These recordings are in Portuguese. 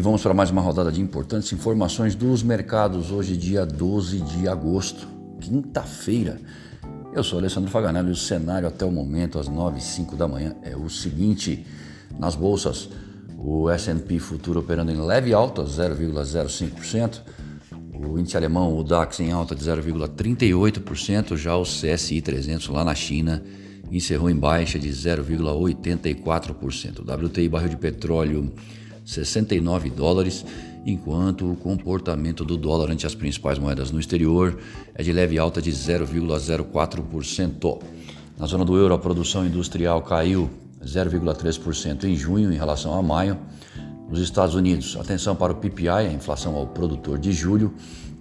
E vamos para mais uma rodada de importantes informações dos mercados. Hoje, dia 12 de agosto, quinta-feira. Eu sou Alessandro Faganello e o cenário até o momento, às 9 h 05 da manhã, é o seguinte: nas bolsas, o SP Futuro operando em leve alta, 0,05%. O índice alemão, o DAX, em alta de 0,38%. Já o CSI 300 lá na China encerrou em baixa de 0,84%. O WTI barril de petróleo 69 dólares, enquanto o comportamento do dólar ante as principais moedas no exterior é de leve alta de 0,04%. Na zona do euro, a produção industrial caiu 0,3% em junho em relação a maio. Nos Estados Unidos, atenção para o PPI, a inflação ao produtor de julho,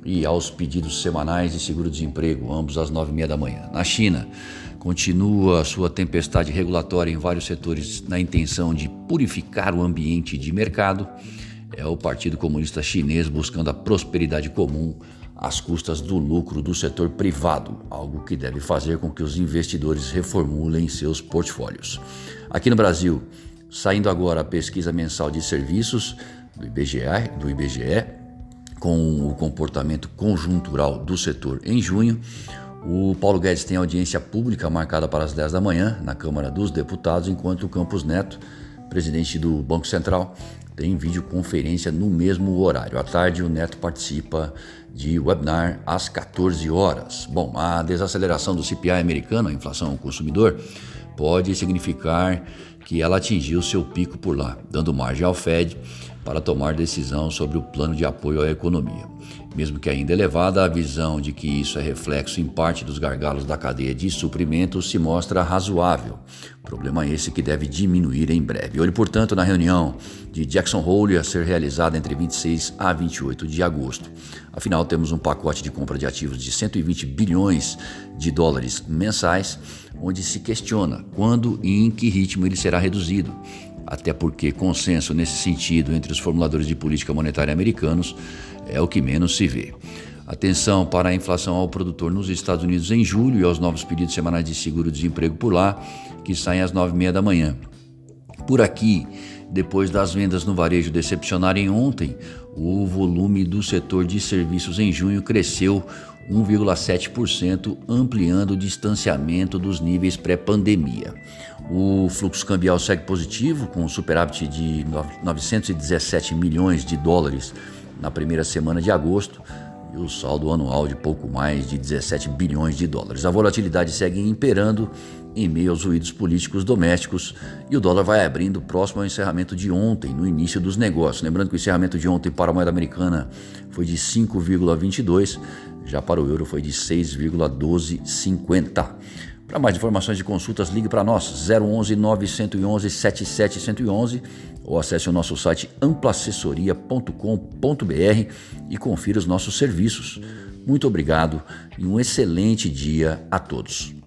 e aos pedidos semanais de seguro-desemprego, ambos às 9h30 da manhã. Na China, continua a sua tempestade regulatória em vários setores na intenção de purificar o ambiente de mercado. É o Partido Comunista Chinês buscando a prosperidade comum às custas do lucro do setor privado, algo que deve fazer com que os investidores reformulem seus portfólios. Aqui no Brasil, saindo agora a pesquisa mensal de serviços do IBGE, do IBGE com o comportamento conjuntural do setor em junho, o Paulo Guedes tem audiência pública marcada para as 10 da manhã na Câmara dos Deputados, enquanto o Campos Neto, presidente do Banco Central, tem videoconferência no mesmo horário. À tarde, o Neto participa de webinar às 14 horas. Bom, a desaceleração do CPI americano, a inflação ao consumidor, pode significar que ela atingiu seu pico por lá, dando margem ao Fed para tomar decisão sobre o plano de apoio à economia. Mesmo que ainda elevada, a visão de que isso é reflexo em parte dos gargalos da cadeia de suprimentos se mostra razoável. Problema esse que deve diminuir em breve. Olhe, portanto, na reunião de Jackson Hole a ser realizada entre 26 a 28 de agosto. Afinal, temos um pacote de compra de ativos de 120 bilhões de dólares mensais, onde se questiona quando e em que ritmo ele será reduzido até porque consenso nesse sentido entre os formuladores de política monetária americanos é o que menos se vê. Atenção para a inflação ao produtor nos Estados Unidos em julho e aos novos pedidos semanais de seguro-desemprego por lá, que saem às nove e meia da manhã. Por aqui, depois das vendas no varejo decepcionarem ontem, o volume do setor de serviços em junho cresceu 1,7%, ampliando o distanciamento dos níveis pré-pandemia. O fluxo cambial segue positivo, com superávit de 917 milhões de dólares na primeira semana de agosto e o saldo anual de pouco mais de 17 bilhões de dólares. A volatilidade segue imperando em meio aos ruídos políticos domésticos e o dólar vai abrindo próximo ao encerramento de ontem, no início dos negócios. Lembrando que o encerramento de ontem para a moeda americana foi de 5,22, já para o euro foi de 6,1250. Para mais informações e consultas, ligue para nós 011 911 7711 ou acesse o nosso site amplaassessoria.com.br e confira os nossos serviços. Muito obrigado e um excelente dia a todos.